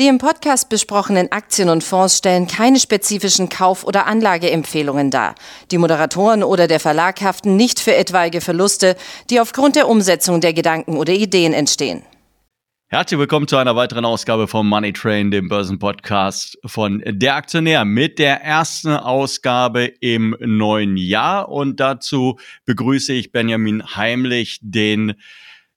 Die im Podcast besprochenen Aktien und Fonds stellen keine spezifischen Kauf- oder Anlageempfehlungen dar. Die Moderatoren oder der Verlag haften nicht für etwaige Verluste, die aufgrund der Umsetzung der Gedanken oder Ideen entstehen. Herzlich willkommen zu einer weiteren Ausgabe vom Money Train, dem Börsenpodcast von Der Aktionär mit der ersten Ausgabe im neuen Jahr. Und dazu begrüße ich Benjamin Heimlich, den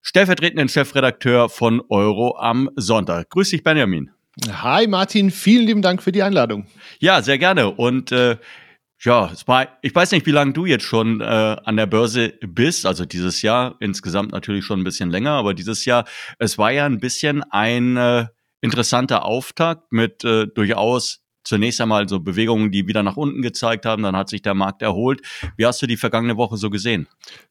stellvertretenden Chefredakteur von Euro am Sonntag. Grüß dich, Benjamin. Hi Martin, vielen lieben Dank für die Einladung. Ja, sehr gerne. Und äh, ja, es war, ich weiß nicht, wie lange du jetzt schon äh, an der Börse bist, also dieses Jahr insgesamt natürlich schon ein bisschen länger, aber dieses Jahr, es war ja ein bisschen ein äh, interessanter Auftakt mit äh, durchaus zunächst einmal so Bewegungen, die wieder nach unten gezeigt haben, dann hat sich der Markt erholt. Wie hast du die vergangene Woche so gesehen?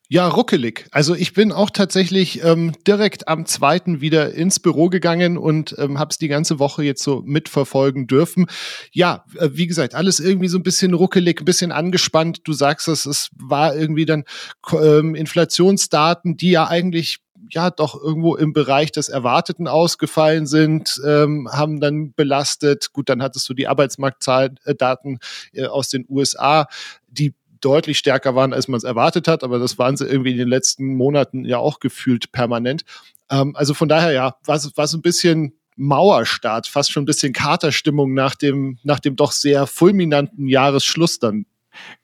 Ja, ruckelig. Also ich bin auch tatsächlich ähm, direkt am zweiten wieder ins Büro gegangen und ähm, habe es die ganze Woche jetzt so mitverfolgen dürfen. Ja, äh, wie gesagt, alles irgendwie so ein bisschen ruckelig, ein bisschen angespannt. Du sagst es, es war irgendwie dann ähm, Inflationsdaten, die ja eigentlich ja doch irgendwo im Bereich des Erwarteten ausgefallen sind, ähm, haben dann belastet. Gut, dann hattest du die Arbeitsmarktdaten äh, aus den USA, die deutlich stärker waren, als man es erwartet hat, aber das waren sie irgendwie in den letzten Monaten ja auch gefühlt permanent. Ähm, also von daher ja, war es ein bisschen Mauerstart, fast schon ein bisschen Katerstimmung nach dem, nach dem doch sehr fulminanten Jahresschluss dann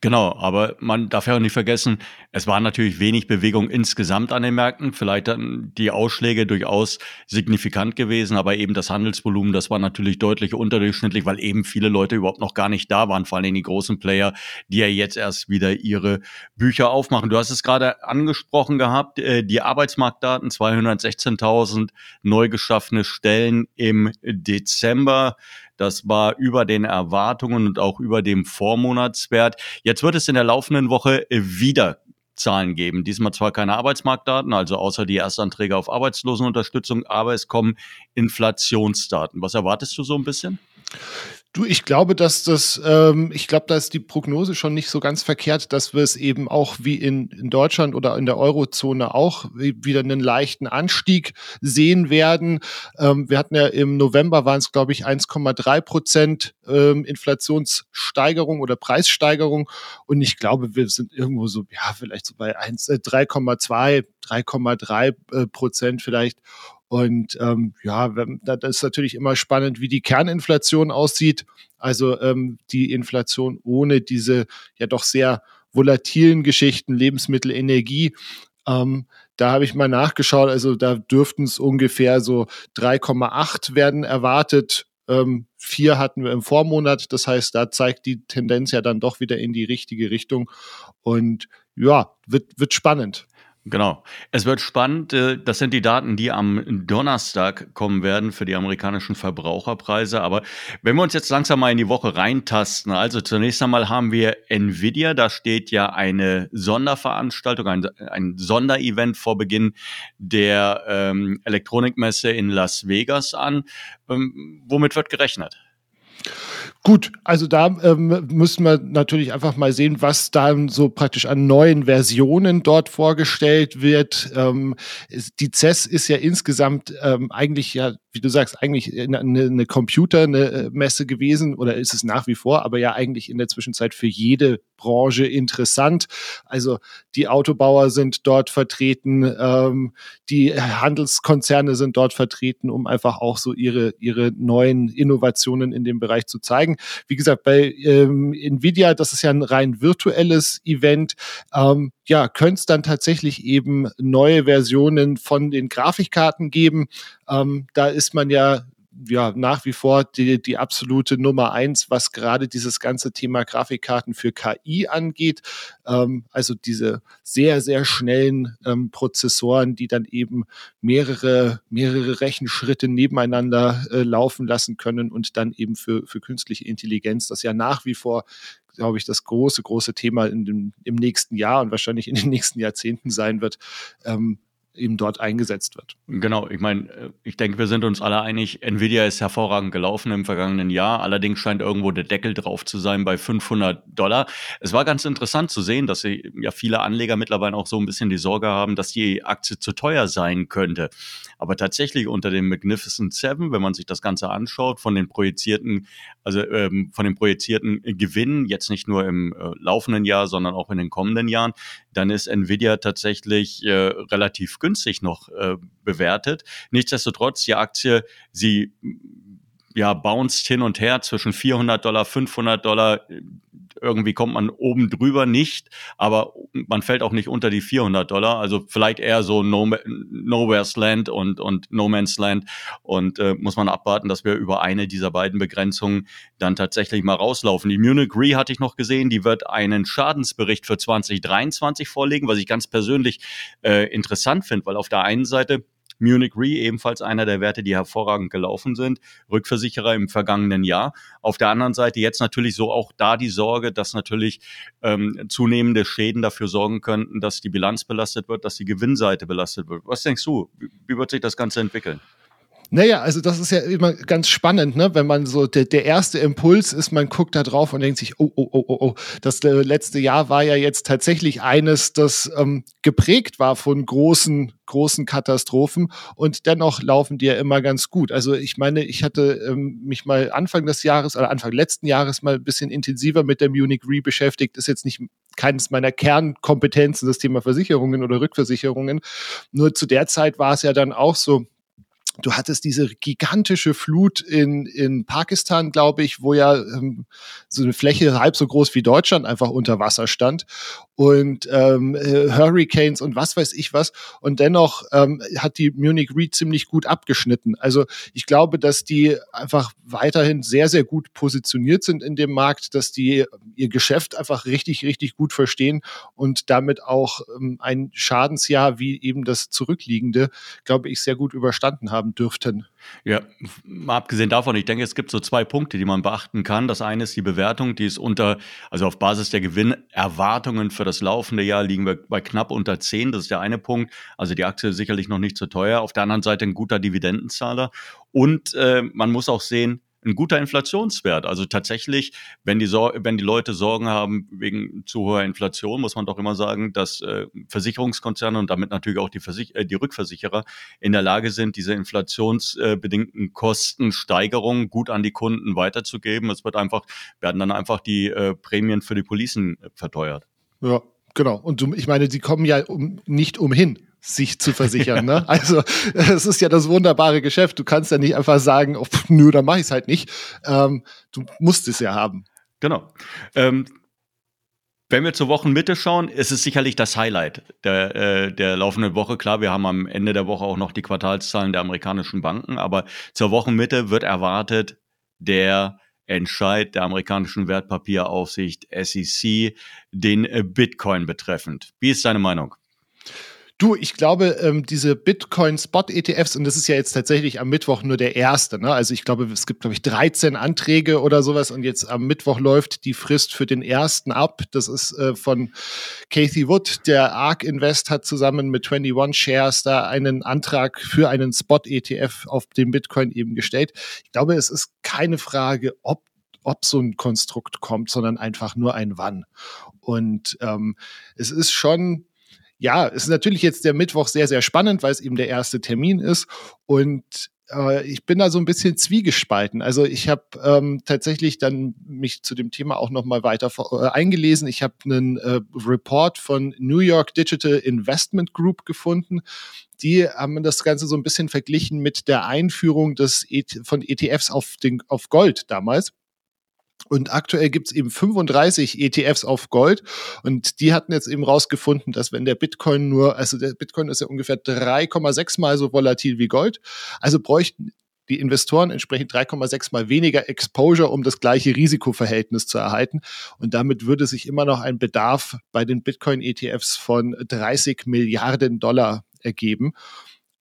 Genau, aber man darf ja auch nicht vergessen, es war natürlich wenig Bewegung insgesamt an den Märkten, vielleicht dann die Ausschläge durchaus signifikant gewesen, aber eben das Handelsvolumen, das war natürlich deutlich unterdurchschnittlich, weil eben viele Leute überhaupt noch gar nicht da waren, vor allem die großen Player, die ja jetzt erst wieder ihre Bücher aufmachen. Du hast es gerade angesprochen gehabt, äh, die Arbeitsmarktdaten, 216.000 neu geschaffene Stellen im Dezember. Das war über den Erwartungen und auch über dem Vormonatswert. Jetzt wird es in der laufenden Woche wieder Zahlen geben. Diesmal zwar keine Arbeitsmarktdaten, also außer die Erstanträge auf Arbeitslosenunterstützung, aber es kommen Inflationsdaten. Was erwartest du so ein bisschen? Du, ich glaube, dass das, ähm, ich glaube, da ist die Prognose schon nicht so ganz verkehrt, dass wir es eben auch wie in, in Deutschland oder in der Eurozone auch wieder einen leichten Anstieg sehen werden. Ähm, wir hatten ja im November waren es, glaube ich, 1,3 Prozent ähm, Inflationssteigerung oder Preissteigerung. Und ich glaube, wir sind irgendwo so, ja, vielleicht so bei 3,2, 3,3 äh, Prozent vielleicht. Und ähm, ja, das ist natürlich immer spannend, wie die Kerninflation aussieht. Also ähm, die Inflation ohne diese ja doch sehr volatilen Geschichten, Lebensmittel, Energie. Ähm, da habe ich mal nachgeschaut, also da dürften es ungefähr so 3,8 werden erwartet. Ähm, vier hatten wir im Vormonat. Das heißt, da zeigt die Tendenz ja dann doch wieder in die richtige Richtung. Und ja, wird, wird spannend. Genau. Es wird spannend. Äh, das sind die Daten, die am Donnerstag kommen werden für die amerikanischen Verbraucherpreise. Aber wenn wir uns jetzt langsam mal in die Woche reintasten, also zunächst einmal haben wir Nvidia. Da steht ja eine Sonderveranstaltung, ein, ein Sonderevent vor Beginn der ähm, Elektronikmesse in Las Vegas an. Ähm, womit wird gerechnet? Gut, also da ähm, müssen wir natürlich einfach mal sehen, was dann so praktisch an neuen Versionen dort vorgestellt wird. Ähm, die CES ist ja insgesamt ähm, eigentlich ja, wie du sagst, eigentlich eine, eine Computermesse gewesen oder ist es nach wie vor, aber ja eigentlich in der Zwischenzeit für jede Branche interessant. Also die Autobauer sind dort vertreten, ähm, die Handelskonzerne sind dort vertreten, um einfach auch so ihre, ihre neuen Innovationen in dem Bereich zu zeigen. Wie gesagt, bei ähm, Nvidia, das ist ja ein rein virtuelles Event, ähm, ja, könnte es dann tatsächlich eben neue Versionen von den Grafikkarten geben. Ähm, da ist man ja ja nach wie vor die, die absolute Nummer eins, was gerade dieses ganze Thema Grafikkarten für KI angeht. Ähm, also diese sehr, sehr schnellen ähm, Prozessoren, die dann eben mehrere, mehrere Rechenschritte nebeneinander äh, laufen lassen können und dann eben für, für künstliche Intelligenz, das ja nach wie vor glaube ich, das große, große Thema in dem, im nächsten Jahr und wahrscheinlich in den nächsten Jahrzehnten sein wird. Ähm, eben dort eingesetzt wird. Genau, ich meine, ich denke, wir sind uns alle einig, Nvidia ist hervorragend gelaufen im vergangenen Jahr. Allerdings scheint irgendwo der Deckel drauf zu sein bei 500 Dollar. Es war ganz interessant zu sehen, dass sie, ja viele Anleger mittlerweile auch so ein bisschen die Sorge haben, dass die Aktie zu teuer sein könnte. Aber tatsächlich unter dem Magnificent Seven, wenn man sich das Ganze anschaut, von den projizierten, also ähm, von den projizierten Gewinnen, jetzt nicht nur im äh, laufenden Jahr, sondern auch in den kommenden Jahren, dann ist Nvidia tatsächlich äh, relativ günstig noch äh, bewertet. Nichtsdestotrotz, die Aktie, sie ja, bounced hin und her zwischen 400 Dollar, 500 Dollar. Irgendwie kommt man oben drüber nicht, aber man fällt auch nicht unter die 400 Dollar. Also vielleicht eher so no, Nowhere's Land und, und No Man's Land. Und äh, muss man abwarten, dass wir über eine dieser beiden Begrenzungen dann tatsächlich mal rauslaufen. Die Munich Re hatte ich noch gesehen, die wird einen Schadensbericht für 2023 vorlegen, was ich ganz persönlich äh, interessant finde, weil auf der einen Seite Munich Re ebenfalls einer der Werte, die hervorragend gelaufen sind. Rückversicherer im vergangenen Jahr. Auf der anderen Seite jetzt natürlich so auch da die Sorge, dass natürlich ähm, zunehmende Schäden dafür sorgen könnten, dass die Bilanz belastet wird, dass die Gewinnseite belastet wird. Was denkst du? Wie wird sich das Ganze entwickeln? Naja, also das ist ja immer ganz spannend, ne? wenn man so, der, der erste Impuls ist, man guckt da drauf und denkt sich, oh, oh, oh, oh, oh, das äh, letzte Jahr war ja jetzt tatsächlich eines, das ähm, geprägt war von großen, großen Katastrophen und dennoch laufen die ja immer ganz gut. Also ich meine, ich hatte ähm, mich mal Anfang des Jahres oder Anfang letzten Jahres mal ein bisschen intensiver mit der Munich Re beschäftigt, ist jetzt nicht keines meiner Kernkompetenzen, das Thema Versicherungen oder Rückversicherungen. Nur zu der Zeit war es ja dann auch so, Du hattest diese gigantische Flut in, in Pakistan, glaube ich, wo ja ähm, so eine Fläche halb so groß wie Deutschland einfach unter Wasser stand und ähm, äh, Hurricanes und was weiß ich was. Und dennoch ähm, hat die Munich Re ziemlich gut abgeschnitten. Also ich glaube, dass die einfach weiterhin sehr, sehr gut positioniert sind in dem Markt, dass die ihr Geschäft einfach richtig, richtig gut verstehen und damit auch ähm, ein Schadensjahr wie eben das zurückliegende, glaube ich, sehr gut überstanden haben haben dürften. Ja, mal abgesehen davon, ich denke, es gibt so zwei Punkte, die man beachten kann. Das eine ist die Bewertung, die ist unter, also auf Basis der Gewinnerwartungen für das laufende Jahr liegen wir bei knapp unter 10. Das ist der eine Punkt. Also die Aktie ist sicherlich noch nicht zu teuer. Auf der anderen Seite ein guter Dividendenzahler. Und äh, man muss auch sehen, ein guter Inflationswert. Also tatsächlich, wenn die, Sor wenn die Leute Sorgen haben wegen zu hoher Inflation, muss man doch immer sagen, dass äh, Versicherungskonzerne und damit natürlich auch die, Versich äh, die Rückversicherer in der Lage sind, diese inflationsbedingten Kostensteigerungen gut an die Kunden weiterzugeben. Es wird einfach, werden dann einfach die äh, Prämien für die Policen verteuert. Ja, genau. Und ich meine, sie kommen ja um, nicht umhin sich zu versichern. Ne? Also es ist ja das wunderbare Geschäft. Du kannst ja nicht einfach sagen, oh, nö, dann mache ich es halt nicht. Ähm, du musst es ja haben. Genau. Ähm, wenn wir zur Wochenmitte schauen, ist es sicherlich das Highlight der, äh, der laufenden Woche. Klar, wir haben am Ende der Woche auch noch die Quartalszahlen der amerikanischen Banken, aber zur Wochenmitte wird erwartet der Entscheid der amerikanischen Wertpapieraufsicht SEC den äh, Bitcoin betreffend. Wie ist deine Meinung? Du, ich glaube, ähm, diese Bitcoin-Spot-ETFs, und das ist ja jetzt tatsächlich am Mittwoch nur der erste, ne? Also ich glaube, es gibt, glaube ich, 13 Anträge oder sowas und jetzt am Mittwoch läuft die Frist für den ersten ab. Das ist äh, von Kathy Wood. Der ARK Invest hat zusammen mit 21 Shares da einen Antrag für einen Spot-ETF auf den Bitcoin eben gestellt. Ich glaube, es ist keine Frage, ob ob so ein Konstrukt kommt, sondern einfach nur ein Wann. Und ähm, es ist schon ja, es ist natürlich jetzt der Mittwoch sehr, sehr spannend, weil es eben der erste Termin ist. Und äh, ich bin da so ein bisschen zwiegespalten. Also ich habe ähm, tatsächlich dann mich zu dem Thema auch noch mal weiter äh, eingelesen. Ich habe einen äh, Report von New York Digital Investment Group gefunden. Die haben das Ganze so ein bisschen verglichen mit der Einführung des e von ETFs auf, den, auf Gold damals. Und aktuell gibt es eben 35 ETFs auf Gold. Und die hatten jetzt eben rausgefunden, dass wenn der Bitcoin nur, also der Bitcoin ist ja ungefähr 3,6 mal so volatil wie Gold. Also bräuchten die Investoren entsprechend 3,6 mal weniger Exposure, um das gleiche Risikoverhältnis zu erhalten. Und damit würde sich immer noch ein Bedarf bei den Bitcoin-ETFs von 30 Milliarden Dollar ergeben.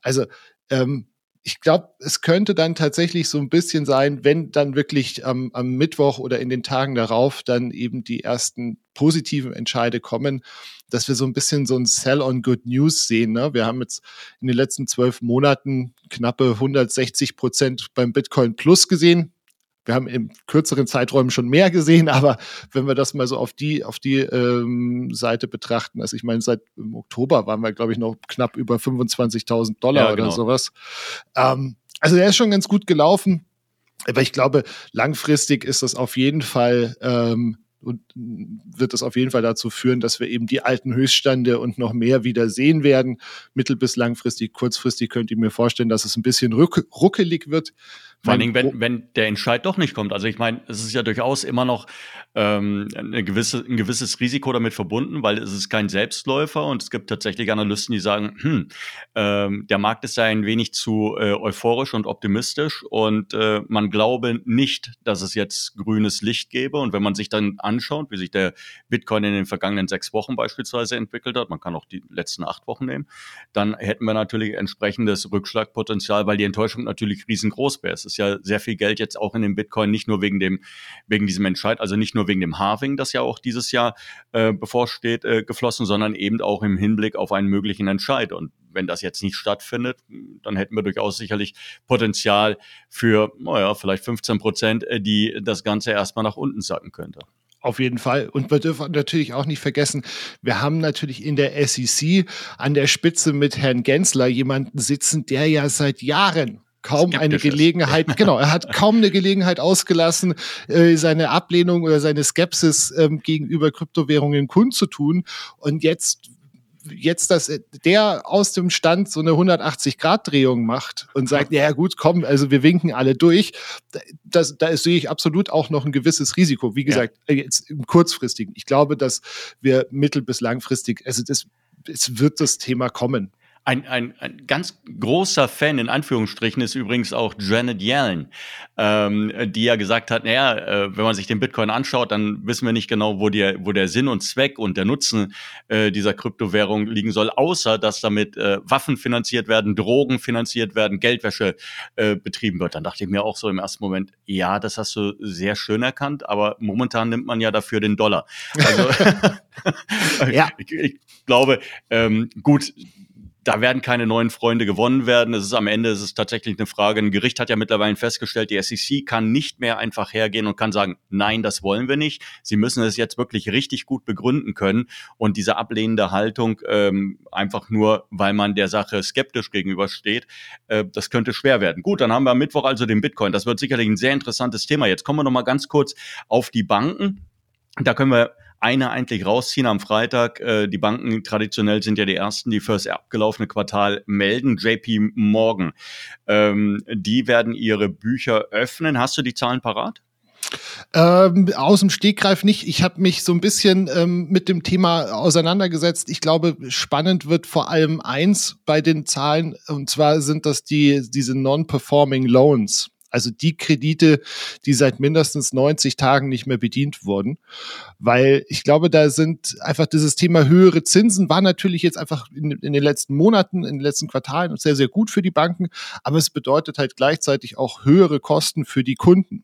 Also ähm, ich glaube, es könnte dann tatsächlich so ein bisschen sein, wenn dann wirklich ähm, am Mittwoch oder in den Tagen darauf dann eben die ersten positiven Entscheide kommen, dass wir so ein bisschen so ein Sell on Good News sehen. Ne? Wir haben jetzt in den letzten zwölf Monaten knappe 160 Prozent beim Bitcoin Plus gesehen. Wir haben in kürzeren Zeiträumen schon mehr gesehen, aber wenn wir das mal so auf die, auf die ähm, Seite betrachten, also ich meine, seit im Oktober waren wir, glaube ich, noch knapp über 25.000 Dollar ja, genau. oder sowas. Ähm, also der ist schon ganz gut gelaufen. Aber ich glaube, langfristig ist das auf jeden Fall ähm, und wird das auf jeden Fall dazu führen, dass wir eben die alten Höchststände und noch mehr wieder sehen werden. Mittel- bis langfristig, kurzfristig könnt ihr mir vorstellen, dass es ein bisschen ruckelig wird. Vor allen Dingen, wenn, wenn der Entscheid doch nicht kommt. Also ich meine, es ist ja durchaus immer noch ähm, eine gewisse, ein gewisses Risiko damit verbunden, weil es ist kein Selbstläufer und es gibt tatsächlich Analysten, die sagen, hm, ähm, der Markt ist ja ein wenig zu äh, euphorisch und optimistisch und äh, man glaube nicht, dass es jetzt grünes Licht gäbe. Und wenn man sich dann anschaut, wie sich der Bitcoin in den vergangenen sechs Wochen beispielsweise entwickelt hat, man kann auch die letzten acht Wochen nehmen, dann hätten wir natürlich entsprechendes Rückschlagpotenzial, weil die Enttäuschung natürlich riesengroß wäre ist ja sehr viel Geld jetzt auch in dem Bitcoin, nicht nur wegen dem, wegen diesem Entscheid, also nicht nur wegen dem Halving, das ja auch dieses Jahr äh, bevorsteht, äh, geflossen, sondern eben auch im Hinblick auf einen möglichen Entscheid. Und wenn das jetzt nicht stattfindet, dann hätten wir durchaus sicherlich Potenzial für, naja, vielleicht 15 Prozent, äh, die das Ganze erstmal nach unten sacken könnte. Auf jeden Fall. Und wir dürfen natürlich auch nicht vergessen, wir haben natürlich in der SEC an der Spitze mit Herrn Gensler jemanden sitzen, der ja seit Jahren kaum eine Gelegenheit, genau, er hat kaum eine Gelegenheit ausgelassen, äh, seine Ablehnung oder seine Skepsis ähm, gegenüber Kryptowährungen kundzutun. Und jetzt jetzt, dass der aus dem Stand so eine 180-Grad-Drehung macht und sagt, ja gut, komm, also wir winken alle durch, das, da sehe ich absolut auch noch ein gewisses Risiko. Wie gesagt, ja. jetzt im kurzfristigen. Ich glaube, dass wir mittel- bis langfristig, also das, es wird das Thema kommen. Ein, ein, ein ganz großer Fan in Anführungsstrichen ist übrigens auch Janet Yellen, ähm, die ja gesagt hat, naja, äh, wenn man sich den Bitcoin anschaut, dann wissen wir nicht genau, wo, der, wo der Sinn und Zweck und der Nutzen äh, dieser Kryptowährung liegen soll, außer dass damit äh, Waffen finanziert werden, Drogen finanziert werden, Geldwäsche äh, betrieben wird. Dann dachte ich mir auch so im ersten Moment, ja, das hast du sehr schön erkannt, aber momentan nimmt man ja dafür den Dollar. Also ja. ich, ich glaube, ähm, gut, da werden keine neuen Freunde gewonnen werden. Es ist am Ende es ist tatsächlich eine Frage. Ein Gericht hat ja mittlerweile festgestellt, die SEC kann nicht mehr einfach hergehen und kann sagen, nein, das wollen wir nicht. Sie müssen es jetzt wirklich richtig gut begründen können. Und diese ablehnende Haltung, ähm, einfach nur, weil man der Sache skeptisch gegenübersteht, äh, das könnte schwer werden. Gut, dann haben wir am Mittwoch also den Bitcoin. Das wird sicherlich ein sehr interessantes Thema. Jetzt kommen wir noch mal ganz kurz auf die Banken. Da können wir eine eigentlich rausziehen am Freitag. Äh, die Banken traditionell sind ja die ersten, die fürs abgelaufene Quartal melden. JP Morgan, ähm, die werden ihre Bücher öffnen. Hast du die Zahlen parat? Ähm, aus dem Stegreif nicht. Ich habe mich so ein bisschen ähm, mit dem Thema auseinandergesetzt. Ich glaube, spannend wird vor allem eins bei den Zahlen, und zwar sind das die, diese Non-Performing Loans. Also die Kredite, die seit mindestens 90 Tagen nicht mehr bedient wurden. Weil ich glaube, da sind einfach dieses Thema höhere Zinsen war natürlich jetzt einfach in, in den letzten Monaten, in den letzten Quartalen sehr, sehr gut für die Banken. Aber es bedeutet halt gleichzeitig auch höhere Kosten für die Kunden.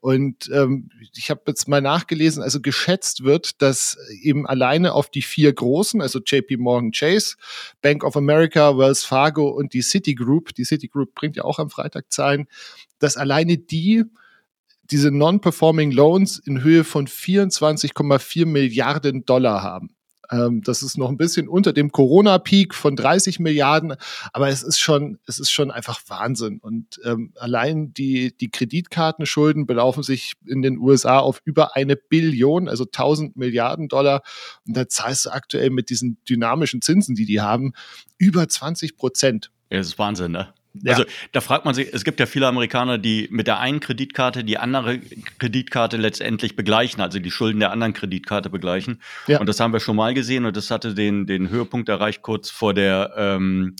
Und ähm, ich habe jetzt mal nachgelesen, also geschätzt wird, dass eben alleine auf die vier großen, also JP Morgan Chase, Bank of America, Wells Fargo und die Citigroup, die Citigroup bringt ja auch am Freitag Zahlen, dass alleine die diese Non-Performing Loans in Höhe von 24,4 Milliarden Dollar haben. Ähm, das ist noch ein bisschen unter dem Corona-Peak von 30 Milliarden, aber es ist schon, es ist schon einfach Wahnsinn. Und ähm, allein die, die Kreditkartenschulden belaufen sich in den USA auf über eine Billion, also 1000 Milliarden Dollar. Und da zahlst du aktuell mit diesen dynamischen Zinsen, die die haben, über 20 Prozent. Ja, das ist Wahnsinn, ne? Ja. Also da fragt man sich, es gibt ja viele Amerikaner, die mit der einen Kreditkarte die andere Kreditkarte letztendlich begleichen, also die Schulden der anderen Kreditkarte begleichen. Ja. Und das haben wir schon mal gesehen und das hatte den, den Höhepunkt erreicht kurz vor der ähm,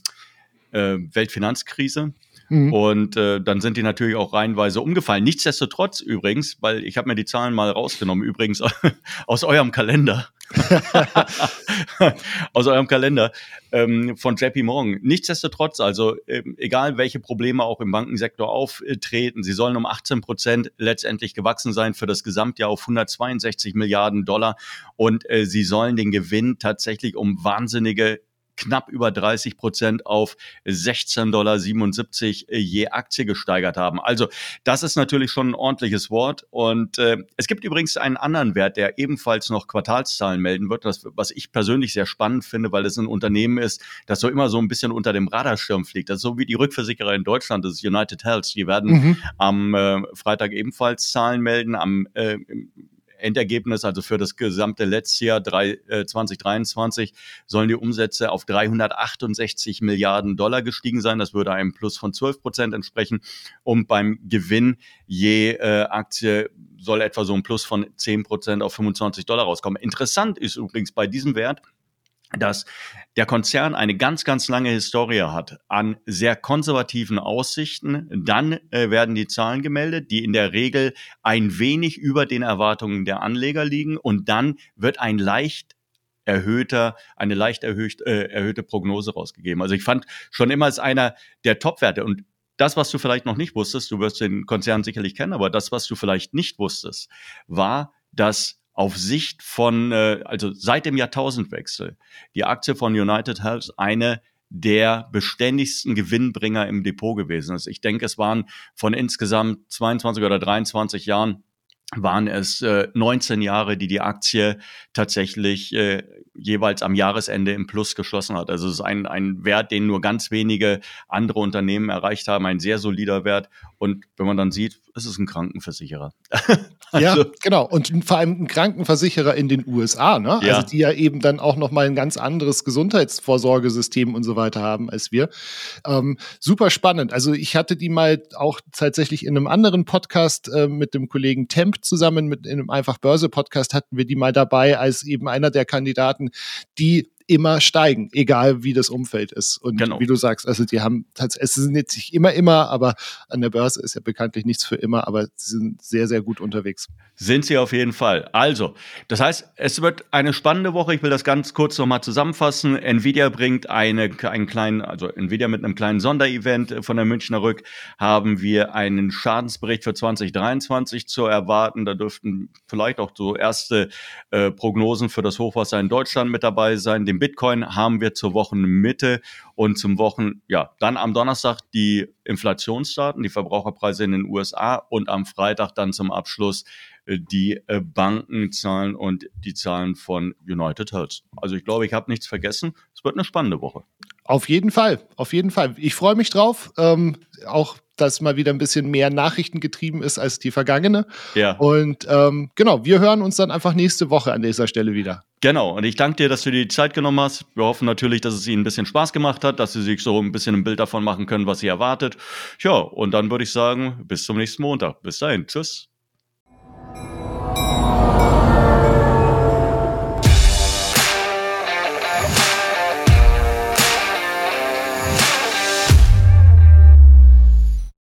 äh, Weltfinanzkrise. Mhm. Und äh, dann sind die natürlich auch reihenweise umgefallen. Nichtsdestotrotz übrigens, weil ich habe mir die Zahlen mal rausgenommen, übrigens aus eurem Kalender. aus eurem Kalender ähm, von JP Morgan. Nichtsdestotrotz, also ähm, egal welche Probleme auch im Bankensektor auftreten, sie sollen um 18 Prozent letztendlich gewachsen sein für das Gesamtjahr auf 162 Milliarden Dollar und äh, sie sollen den Gewinn tatsächlich um wahnsinnige knapp über 30 Prozent auf 16,77 Dollar je Aktie gesteigert haben. Also das ist natürlich schon ein ordentliches Wort. Und äh, es gibt übrigens einen anderen Wert, der ebenfalls noch Quartalszahlen melden wird, das, was ich persönlich sehr spannend finde, weil es ein Unternehmen ist, das so immer so ein bisschen unter dem Radarschirm fliegt. Das ist so wie die Rückversicherer in Deutschland, das ist United Health. Die werden mhm. am äh, Freitag ebenfalls Zahlen melden. Am äh, Endergebnis, also für das gesamte letzte Jahr drei, äh, 2023, sollen die Umsätze auf 368 Milliarden Dollar gestiegen sein. Das würde einem Plus von 12 Prozent entsprechen. Und beim Gewinn je äh, Aktie soll etwa so ein Plus von 10 Prozent auf 25 Dollar rauskommen. Interessant ist übrigens bei diesem Wert, dass der Konzern eine ganz, ganz lange Historie hat an sehr konservativen Aussichten. Dann äh, werden die Zahlen gemeldet, die in der Regel ein wenig über den Erwartungen der Anleger liegen. Und dann wird ein leicht erhöhter, eine leicht erhöht, äh, erhöhte Prognose rausgegeben. Also ich fand schon immer als einer der Top-Werte und das, was du vielleicht noch nicht wusstest, du wirst den Konzern sicherlich kennen, aber das, was du vielleicht nicht wusstest, war, dass auf Sicht von, äh, also seit dem Jahrtausendwechsel, die Aktie von United Health eine der beständigsten Gewinnbringer im Depot gewesen ist. Ich denke, es waren von insgesamt 22 oder 23 Jahren waren es äh, 19 Jahre, die die Aktie tatsächlich äh, jeweils am Jahresende im Plus geschlossen hat. Also es ist ein, ein Wert, den nur ganz wenige andere Unternehmen erreicht haben, ein sehr solider Wert. Und wenn man dann sieht, es ist ein Krankenversicherer. also, ja, genau. Und vor allem ein Krankenversicherer in den USA, ne? Ja. Also die ja eben dann auch nochmal ein ganz anderes Gesundheitsvorsorgesystem und so weiter haben als wir. Ähm, super spannend. Also ich hatte die mal auch tatsächlich in einem anderen Podcast äh, mit dem Kollegen Temp zusammen, mit in einem Einfach Börse Podcast hatten wir die mal dabei als eben einer der Kandidaten, die immer steigen, egal wie das Umfeld ist. Und genau. wie du sagst, also die haben es sind jetzt nicht immer immer, aber an der Börse ist ja bekanntlich nichts für immer, aber sie sind sehr, sehr gut unterwegs. Sind sie auf jeden Fall. Also, das heißt, es wird eine spannende Woche. Ich will das ganz kurz nochmal zusammenfassen. Nvidia bringt eine, einen kleinen, also Nvidia mit einem kleinen Sonderevent von der Münchner Rück haben wir einen Schadensbericht für 2023 zu erwarten. Da dürften vielleicht auch so erste äh, Prognosen für das Hochwasser in Deutschland mit dabei sein. Den Bitcoin haben wir zur Wochenmitte und zum Wochen, ja, dann am Donnerstag die Inflationsdaten, die Verbraucherpreise in den USA und am Freitag dann zum Abschluss äh, die äh, Bankenzahlen und die Zahlen von United Health. Also ich glaube, ich habe nichts vergessen. Es wird eine spannende Woche. Auf jeden Fall, auf jeden Fall. Ich freue mich drauf. Ähm, auch dass mal wieder ein bisschen mehr Nachrichten getrieben ist als die vergangene. Ja. Und ähm, genau, wir hören uns dann einfach nächste Woche an dieser Stelle wieder. Genau, und ich danke dir, dass du dir die Zeit genommen hast. Wir hoffen natürlich, dass es Ihnen ein bisschen Spaß gemacht hat, dass Sie sich so ein bisschen ein Bild davon machen können, was Sie erwartet. Ja, und dann würde ich sagen, bis zum nächsten Montag. Bis dahin, tschüss.